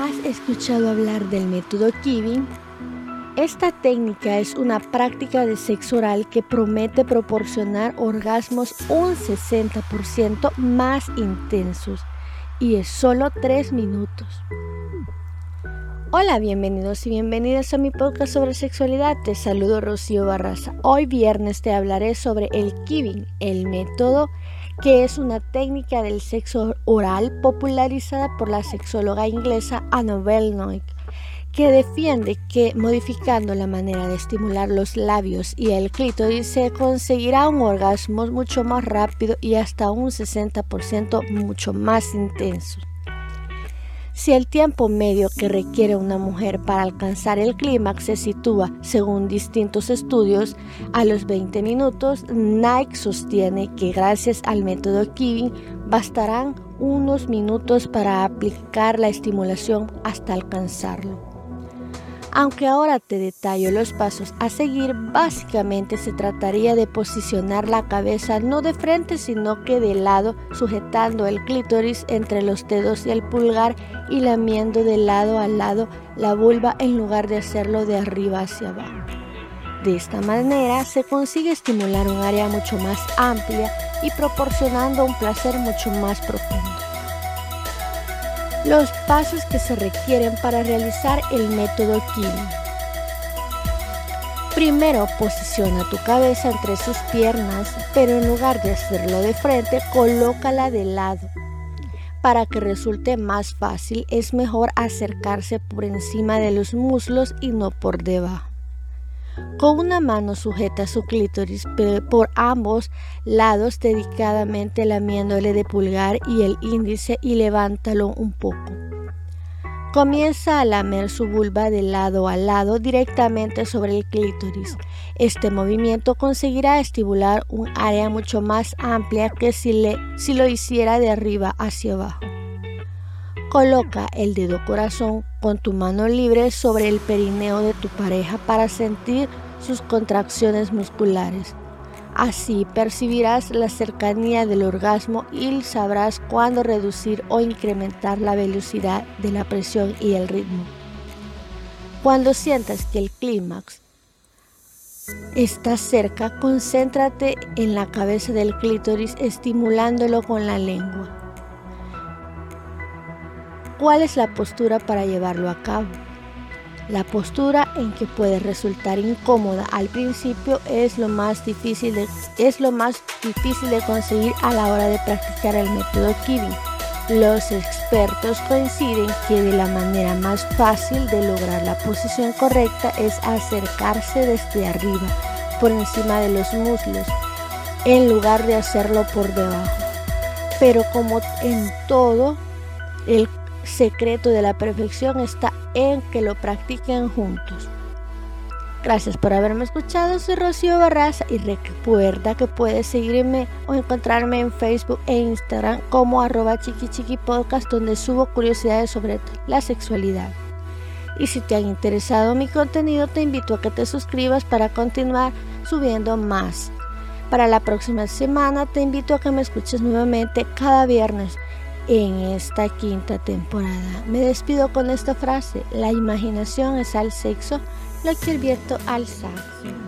¿Has escuchado hablar del método Kibin? Esta técnica es una práctica de sexo oral que promete proporcionar orgasmos un 60% más intensos y es solo 3 minutos. Hola, bienvenidos y bienvenidas a mi podcast sobre sexualidad. Te saludo Rocío Barraza. Hoy viernes te hablaré sobre el Kibin, el método que es una técnica del sexo oral popularizada por la sexóloga inglesa Annabel Noack, que defiende que modificando la manera de estimular los labios y el clítoris se conseguirá un orgasmo mucho más rápido y hasta un 60% mucho más intenso. Si el tiempo medio que requiere una mujer para alcanzar el clímax se sitúa, según distintos estudios, a los 20 minutos, Nike sostiene que gracias al método Kibin bastarán unos minutos para aplicar la estimulación hasta alcanzarlo. Aunque ahora te detallo los pasos a seguir, básicamente se trataría de posicionar la cabeza no de frente sino que de lado, sujetando el clítoris entre los dedos y el pulgar y lamiendo de lado a lado la vulva en lugar de hacerlo de arriba hacia abajo. De esta manera se consigue estimular un área mucho más amplia y proporcionando un placer mucho más profundo. Los pasos que se requieren para realizar el método Kibin. Primero posiciona tu cabeza entre sus piernas, pero en lugar de hacerlo de frente, colócala de lado. Para que resulte más fácil, es mejor acercarse por encima de los muslos y no por debajo. Con una mano sujeta su clítoris por ambos lados dedicadamente lamiéndole de pulgar y el índice y levántalo un poco. Comienza a lamer su vulva de lado a lado directamente sobre el clítoris. Este movimiento conseguirá estimular un área mucho más amplia que si, le, si lo hiciera de arriba hacia abajo. Coloca el dedo corazón con tu mano libre sobre el perineo de tu pareja para sentir sus contracciones musculares. Así percibirás la cercanía del orgasmo y sabrás cuándo reducir o incrementar la velocidad de la presión y el ritmo. Cuando sientas que el clímax está cerca, concéntrate en la cabeza del clítoris estimulándolo con la lengua. ¿Cuál es la postura para llevarlo a cabo? La postura en que puede resultar incómoda al principio es lo más difícil de, es lo más difícil de conseguir a la hora de practicar el método Kibin. Los expertos coinciden que de la manera más fácil de lograr la posición correcta es acercarse desde arriba, por encima de los muslos, en lugar de hacerlo por debajo. Pero como en todo, el secreto de la perfección está en que lo practiquen juntos. Gracias por haberme escuchado, soy Rocío Barraza y recuerda que puedes seguirme o encontrarme en Facebook e Instagram como arroba podcast donde subo curiosidades sobre la sexualidad. Y si te ha interesado mi contenido te invito a que te suscribas para continuar subiendo más. Para la próxima semana te invito a que me escuches nuevamente cada viernes en esta quinta temporada. Me despido con esta frase, la imaginación es al sexo lo que el viento al